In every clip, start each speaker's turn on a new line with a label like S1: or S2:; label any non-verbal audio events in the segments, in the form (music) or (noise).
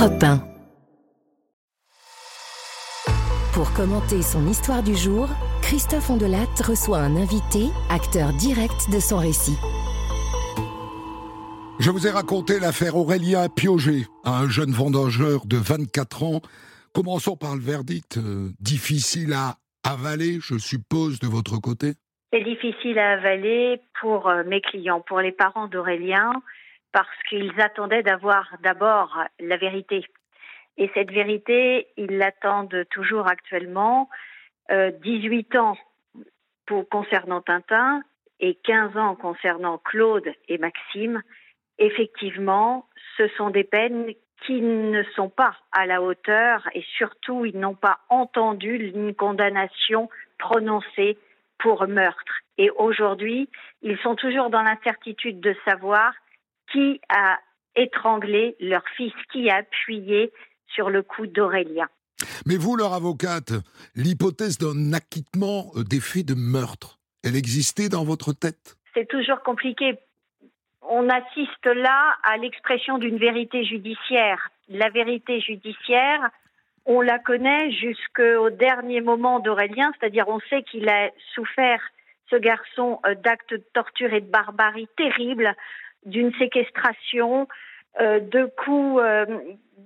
S1: Europe 1. Pour commenter son histoire du jour, Christophe Ondelat reçoit un invité, acteur direct de son récit.
S2: Je vous ai raconté l'affaire Aurélien Piogé, un jeune vendangeur de 24 ans. Commençons par le verdict. euh, difficile à avaler, je suppose, de votre côté?
S3: C'est difficile à avaler pour euh, mes clients, pour les parents d'Aurélien, parce qu'ils attendaient d'avoir d'abord la vérité. Et cette vérité, ils l'attendent toujours actuellement. Euh, 18 ans pour, concernant Tintin et 15 ans concernant Claude et Maxime. Effectivement, ce sont des peines qui ne sont pas à la hauteur et surtout, ils n'ont pas entendu une condamnation prononcée pour meurtre. Et aujourd'hui, ils sont toujours dans l'incertitude de savoir qui a étranglé leur fils, qui a appuyé sur le coup d'Aurélien.
S2: Mais vous, leur avocate, l'hypothèse d'un acquittement euh, des faits de meurtre, elle existait dans votre tête?
S3: C'est toujours compliqué. On assiste là à l'expression d'une vérité judiciaire. La vérité judiciaire, on la connaît jusqu'au dernier moment d'Aurélien, c'est-à-dire on sait qu'il a souffert, ce garçon, euh, d'actes de torture et de barbarie terribles, d'une séquestration, euh, de coups, euh,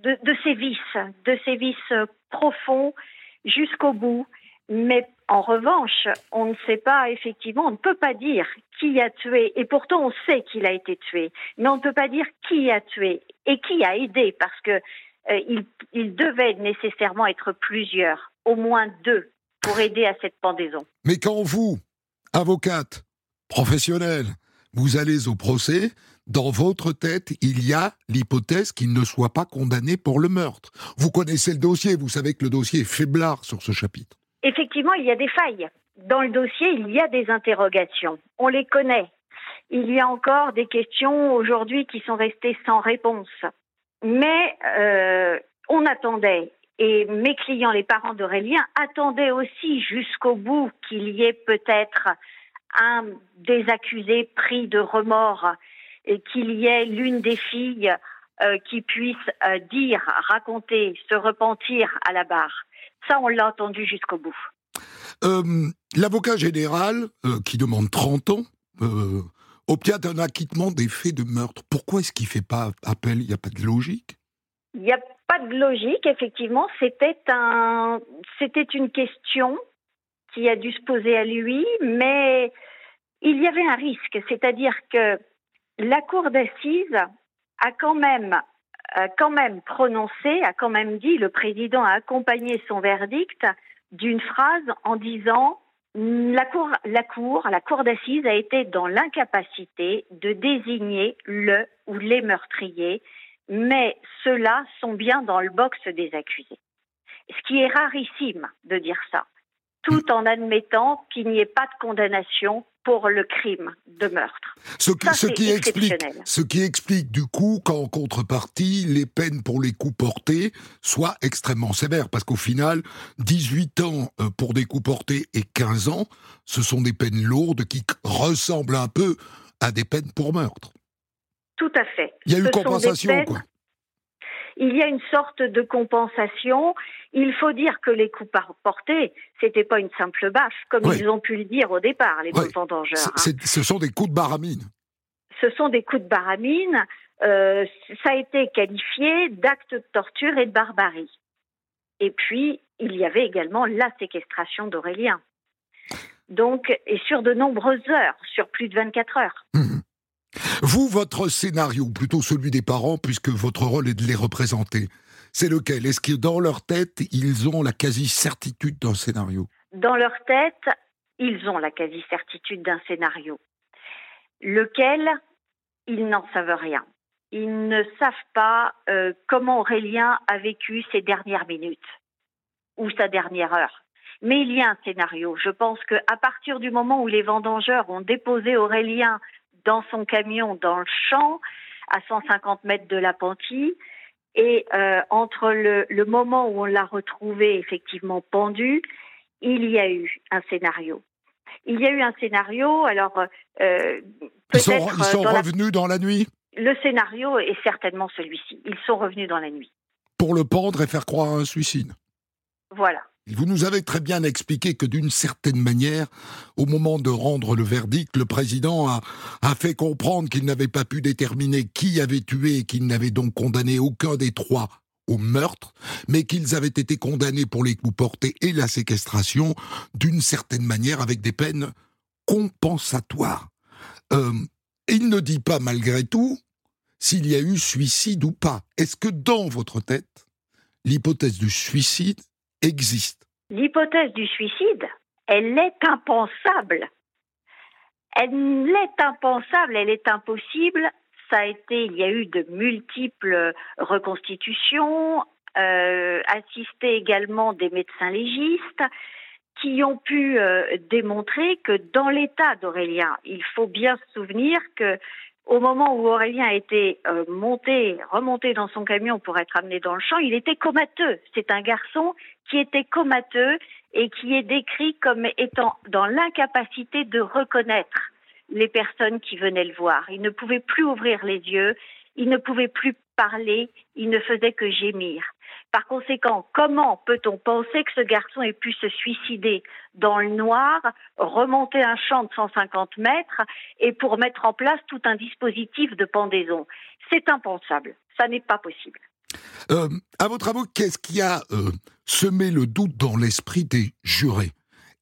S3: de, de sévices, de sévices euh, profonds jusqu'au bout. Mais en revanche, on ne sait pas, effectivement, on ne peut pas dire qui a tué, et pourtant on sait qu'il a été tué, mais on ne peut pas dire qui a tué et qui a aidé, parce que euh, il, devait nécessairement être plusieurs, au moins deux, pour aider à cette pendaison.
S2: Mais quand vous, avocate, professionnelle, vous allez au procès, dans votre tête, il y a l'hypothèse qu'il ne soit pas condamné pour le meurtre. Vous connaissez le dossier, vous savez que le dossier est faiblard sur ce chapitre.
S3: Effectivement, il y a des failles. Dans le dossier, il y a des interrogations. On les connaît. Il y a encore des questions aujourd'hui qui sont restées sans réponse. Mais euh, on attendait, et mes clients, les parents d'Aurélien, attendaient aussi jusqu'au bout qu'il y ait peut-être un des accusés pris de remords et qu'il y ait l'une des filles euh, qui puisse euh, dire, raconter, se repentir à la barre. Ça, on l'a entendu jusqu'au bout.
S2: Euh, L'avocat général, qui demande 30 ans, obtient un acquittement des faits de meurtre. Pourquoi est-ce qu'il ne fait pas appel? Il n'y a pas de logique?
S3: Il n'y a pas de logique, effectivement. C'était un, c'était une question qui a dû se poser à lui, mais il y avait un risque, c'est-à-dire que la cour d'assises a quand même, quand même prononcé, a quand même dit, le président a accompagné son verdict d'une phrase en disant la cour, la cour, la cour d'assises a été dans l'incapacité de désigner le ou les meurtriers, mais ceux-là sont bien dans le box des accusés. Ce qui est rarissime de dire ça, tout en admettant qu'il n'y ait pas de condamnation pour le crime de meurtre.
S2: Ce qui,
S3: Ça,
S2: ce
S3: c'est
S2: qui explique,
S3: exceptionnel.
S2: ce qui explique du coup qu'en contrepartie, les peines pour les coups portés soient extrêmement sévères. Parce qu'au final, 18 ans euh, pour des coups portés et 15 ans, ce sont des peines lourdes qui ressemblent un peu à des peines pour meurtre.
S3: Tout à fait.
S2: Il y a
S3: Ce des
S2: compensation,
S3: peines-
S2: quoi.
S3: Il y a une sorte de compensation. Il faut dire que les coups portés, c'était pas une simple baffe, comme ils ont pu le dire au départ, les vendangeurs.
S2: C'est-
S3: hein.
S2: Ce sont des coups de baramine.
S3: Ce sont des coups de baramine. Euh, ça a été qualifié d'actes de torture et de barbarie. Et puis, il y avait également la séquestration d'Aurélien. Donc, et sur de nombreuses heures, sur plus de 24 heures.
S2: Mhm. Vous, votre scénario, ou plutôt celui des parents, puisque votre rôle est de les représenter, c'est lequel? Est-ce que dans leur tête, ils ont la quasi-certitude d'un scénario?
S3: Dans leur tête, ils ont la quasi-certitude d'un scénario, lequel? Ils n'en savent rien. Ils ne savent pas euh, comment Aurélien a vécu ses dernières minutes ou sa dernière heure. Mais il y a un scénario. Je pense qu'à partir du moment où les vendangeurs ont déposé Aurélien dans son camion dans le champ, à 150 mètres de l'appentis, et euh, entre le, le moment où on l'a retrouvé effectivement pendu, il y a eu un scénario. Il y a eu un scénario, alors euh,
S2: Ils sont, ils sont
S3: dans la-
S2: revenus dans la nuit?
S3: Le scénario est certainement celui-ci. Ils sont revenus dans la nuit.
S2: pour le pendre et faire croire à un suicide.
S3: Voilà.
S2: Vous nous avez très bien expliqué que d'une certaine manière, au moment de rendre le verdict, le président a, fait comprendre qu'il n'avait pas pu déterminer qui avait tué et qu'il n'avait donc condamné aucun des trois au meurtre, mais qu'ils avaient été condamnés pour les coups portés et la séquestration d'une certaine manière avec des peines compensatoires. Euh, il ne dit pas malgré tout s'il y a eu suicide ou pas. Est-ce que dans votre tête, l'hypothèse du suicide
S3: L'hypothèse du suicide, elle est impensable. Elle est impensable, elle est impossible. Ça a été, il y a eu de multiples reconstitutions, euh, également des médecins légistes qui ont pu euh, démontrer que dans l'état d'Aurélien, il faut bien se souvenir que au moment où Aurélien a été euh, monté, remonté dans son camion pour être amené dans le champ, il était comateux. C'est un garçon qui était comateux et qui est décrit comme étant dans l'incapacité de reconnaître les personnes qui venaient le voir. Il ne pouvait plus ouvrir les yeux, il ne pouvait plus parler, il ne faisait que gémir. Par conséquent, comment peut-on penser que ce garçon ait pu se suicider dans le noir, remonter un champ de 150 mètres et pour mettre en place tout un dispositif de pendaison? C'est impensable. Ça n'est pas possible.
S2: Euh, à votre avis, qu'est-ce qui a euh, semé le doute dans l'esprit des jurés?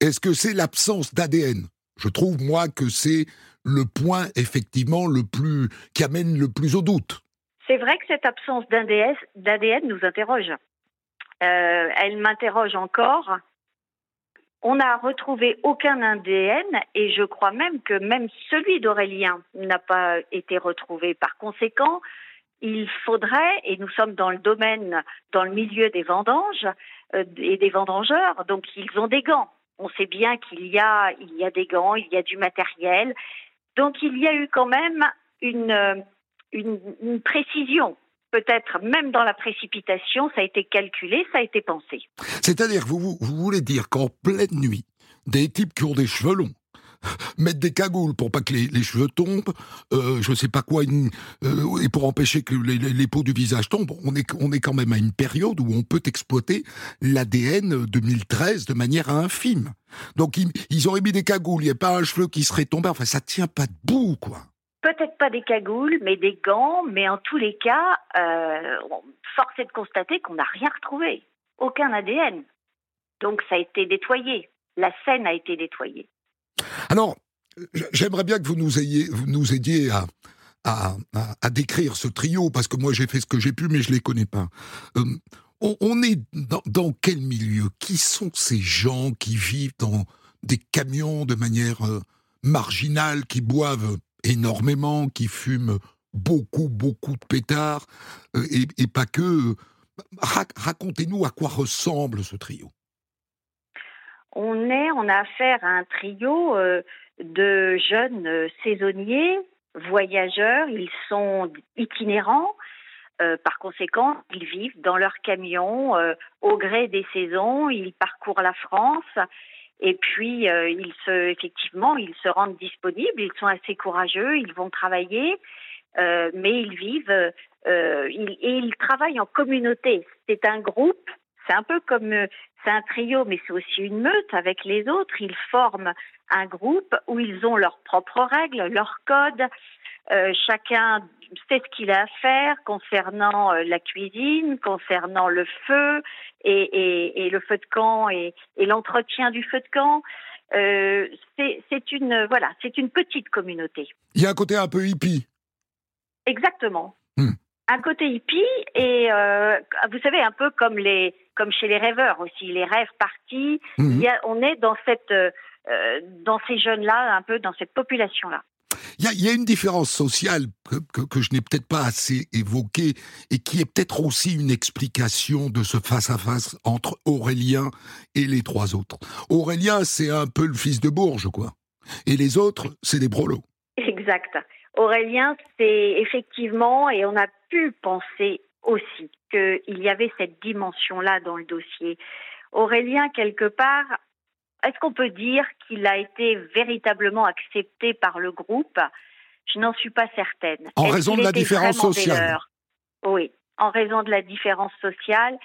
S2: Est-ce que c'est l'absence d'ADN Je trouve, moi, que c'est le point, effectivement, le plus qui amène le plus au doute.
S3: C'est vrai que cette absence d'ADN nous interroge. Euh, elle m'interroge encore. On n'a retrouvé aucun ADN et je crois même que même celui d'Aurélien n'a pas été retrouvé. Par conséquent, il faudrait, et nous sommes dans le domaine, dans le milieu des vendanges euh, et des vendangeurs, donc ils ont des gants. On sait bien qu'il y y a des gants, il y a du matériel. Donc il y a eu quand même une, une, précision peut-être même dans la précipitation, ça a été calculé, ça a été pensé.
S2: C'est-à-dire, vous, vous, voulez dire qu'en pleine nuit, des types qui ont des cheveux longs, (laughs) mettent des cagoules pour pas que les, cheveux tombent, euh, je sais pas quoi, euh, et pour empêcher que les, peaux du visage tombent, on est, on est quand même à une période où on peut exploiter l'ADN 2013 de manière infime. Donc ils, ils auraient mis des cagoules, il n'y a pas un cheveu qui serait tombé, enfin ça tient pas debout, quoi
S3: peut-être pas des cagoules, mais des gants. Mais en tous les cas, euh, force est de constater qu'on n'a rien retrouvé, aucun ADN. Donc ça a été nettoyé. La scène a été nettoyée.
S2: Alors, j'aimerais bien que vous nous, ayez, vous nous aidiez à, à, décrire ce trio, parce que moi j'ai fait ce que j'ai pu, mais je ne les connais pas. Euh, on, est dans, quel milieu? Qui sont ces gens qui vivent dans des camions de manière euh, marginale, qui boivent énormément, qui fument beaucoup, beaucoup de pétards, euh, et, pas que. Racontez-nous à quoi ressemble ce trio.
S3: On est, on a affaire à un trio euh, de jeunes euh, saisonniers, voyageurs, ils sont itinérants. par conséquent, ils vivent dans leur camion au gré des saisons, ils parcourent la France et puis, euh, ils se, effectivement, ils se rendent disponibles, ils sont assez courageux, ils vont travailler, euh, mais ils vivent euh, ils, et ils travaillent en communauté. C'est un groupe, c'est un peu comme, c'est un trio, mais c'est aussi une meute avec les autres. Ils forment un groupe où ils ont leurs propres règles, leurs codes. Chacun sait ce qu'il a à faire concernant la cuisine, concernant le feu, et, le feu de camp et, l'entretien du feu de camp. Euh, c'est une voilà, c'est une petite communauté.
S2: Il y a un côté un peu hippie.
S3: Exactement. Hmm. Un côté hippie et euh, vous savez un peu comme les comme chez les rêveurs aussi, les rêves partis. Hmm. on est dans cette euh, dans ces jeunes là, un peu dans cette population là.
S2: Il y, a une différence sociale que, je n'ai peut-être pas assez évoquée et qui est peut-être aussi une explication de ce face-à-face entre Aurélien et les trois autres. Aurélien, c'est un peu le fils de Bourges, quoi. Et les autres, c'est des brolos.
S3: Exact. Aurélien, c'est effectivement, et on a pu penser aussi qu'il y avait cette dimension-là dans le dossier. Aurélien, quelque part, est-ce qu'on peut dire qu'il a été véritablement accepté par le groupe? Je n'en suis pas certaine.
S2: En raison de la différence sociale.
S3: Oui. en raison de la différence sociale.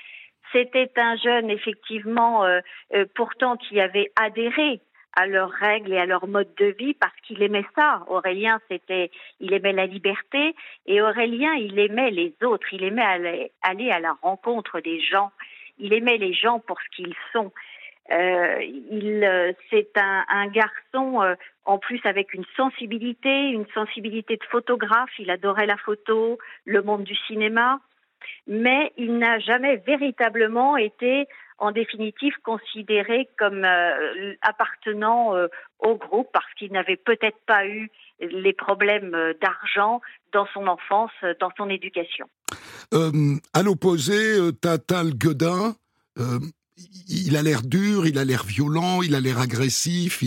S3: C'était un jeune, effectivement, euh, euh, pourtant qui avait adhéré à leurs règles et à leur mode de vie parce qu'il aimait ça. Aurélien, c'était, il aimait la liberté et Aurélien, il aimait les autres. Il aimait aller, aller à la rencontre des gens. Il aimait les gens pour ce qu'ils sont. Euh, il, euh, c'est un, un garçon euh, en plus avec une sensibilité, une sensibilité de photographe. Il adorait la photo, le monde du cinéma, mais il n'a jamais véritablement été, en définitive, considéré comme euh, appartenant euh, au groupe parce qu'il n'avait peut-être pas eu les problèmes d'argent dans son enfance, dans son éducation.
S2: à l'opposé, Tatal Godin il a l'air dur, il a l'air violent, il a l'air agressif,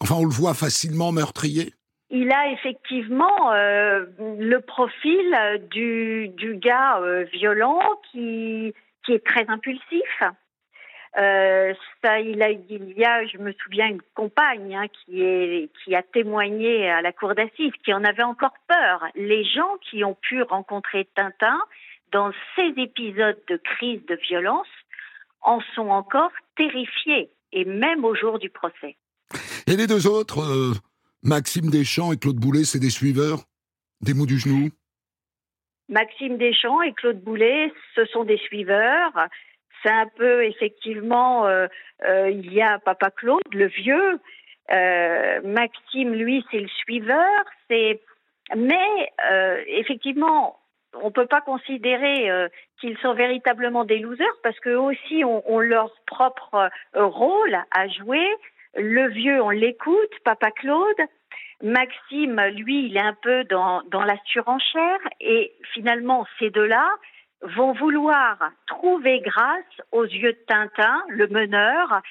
S2: enfin on le voit facilement meurtrier.
S3: Il a effectivement euh, le profil du, gars euh, violent qui, est très impulsif. Euh, ça, il, il y a, je me souviens, une compagne hein, qui a témoigné à la cour d'assises, qui en avait encore peur. Les gens qui ont pu rencontrer Tintin dans ces épisodes de crise de violence, en sont encore terrifiés, et même au jour du procès.
S2: Et les deux autres, euh, Maxime Deschamps et Claude Boulet, c'est des suiveurs Des mots du genou?
S3: Maxime Deschamps et Claude Boulet, ce sont des suiveurs. C'est un peu, effectivement, euh, euh, il y a Papa Claude, le vieux. Maxime, lui, c'est le suiveur. C'est, mais effectivement, on peut pas considérer euh, qu'ils sont véritablement des losers parce qu'eux aussi ont, leur propre euh, rôle à jouer. Le vieux, on l'écoute, Papa Claude. Maxime, lui, il est un peu dans, dans la surenchère et finalement, ces deux-là vont vouloir trouver grâce aux yeux de Tintin, le meneur,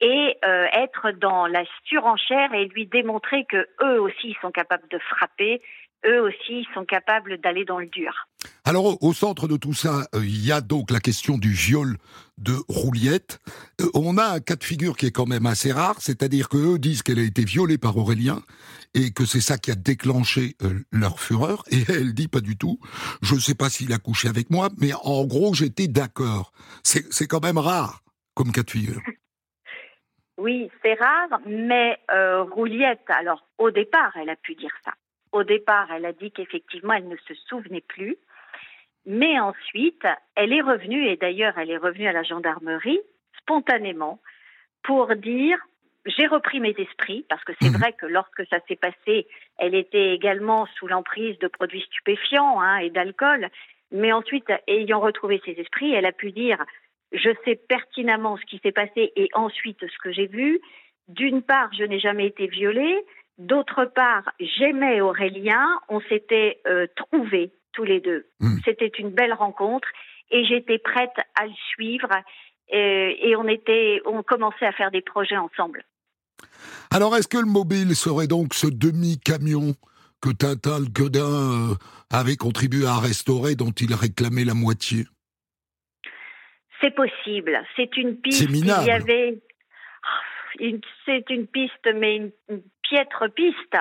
S3: et euh, être dans la surenchère et lui démontrer que eux aussi sont capables de frapper, eux aussi sont capables d'aller dans le dur.
S2: Alors, au centre de tout ça, euh, il y a donc la question du viol de Rouliette. Euh, on a un cas de figure qui est quand même assez rare, c'est-à-dire qu'eux disent qu'elle a été violée par Aurélien et que c'est ça qui a déclenché euh, leur fureur. Et elle dit pas du tout. Je ne sais pas s'il a couché avec moi, mais en gros, j'étais d'accord. C'est quand même rare comme cas de figure. (laughs)
S3: Oui, c'est rare, mais Rouliette, alors au départ, elle a pu dire ça. Au départ, elle a dit qu'effectivement, elle ne se souvenait plus. Mais ensuite, elle est revenue, et d'ailleurs, elle est revenue à la gendarmerie spontanément pour dire j'ai repris mes esprits, parce que c'est mmh. vrai que lorsque ça s'est passé, elle était également sous l'emprise de produits stupéfiants hein, et d'alcool. Mais ensuite, ayant retrouvé ses esprits, elle a pu dire je sais pertinemment ce qui s'est passé et ensuite ce que j'ai vu. D'une part, je n'ai jamais été violée. D'autre part, j'aimais Aurélien, on s'était euh, trouvés tous les deux. Hmm. C'était une belle rencontre et j'étais prête à le suivre et, on était, on commençait à faire des projets ensemble.
S2: Alors, est-ce que le mobile serait donc ce demi-camion que Tintin le Godin euh, avait contribué à restaurer, dont il réclamait la moitié?
S3: C'est possible. C'est une piste.
S2: C'est minable.
S3: y avait c'est une piste, mais une, piètre piste,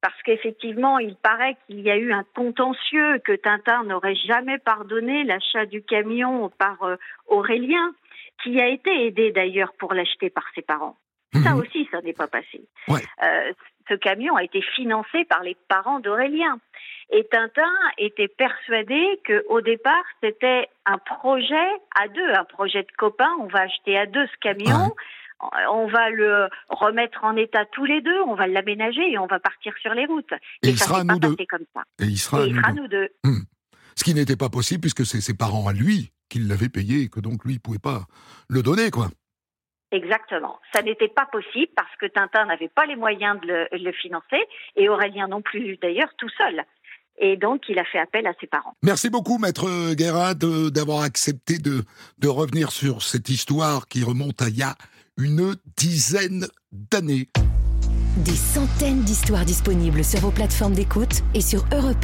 S3: parce qu'effectivement, il paraît qu'il y a eu un contentieux, que Tintin n'aurait jamais pardonné l'achat du camion par euh, Aurélien, qui a été aidé d'ailleurs pour l'acheter par ses parents. Ça mhm. aussi, ça n'est pas passé. Euh, ce camion a été financé par les parents d'Aurélien. Et Tintin était persuadé qu'au départ, c'était un projet à deux, un projet de copains. On va acheter à deux ce camion on va le remettre en état tous les deux, on va l'aménager et on va partir sur les routes.
S2: Et, il sera à nous deux.
S3: Comme ça.
S2: Et il sera,
S3: à, nous deux.
S2: Ce qui n'était pas possible puisque c'est ses parents à lui qui l'avaient payé et que donc lui ne pouvait pas le donner, quoi.
S3: Exactement. Ça n'était pas possible parce que Tintin n'avait pas les moyens de le, financer et Aurélien non plus d'ailleurs tout seul. Et donc, il a fait appel à ses parents.
S2: Merci beaucoup, Maître Guérin, d'avoir accepté de, de revenir sur cette histoire qui remonte à il y a une dizaine d'années.
S1: Des centaines d'histoires disponibles sur vos plateformes d'écoute et sur europe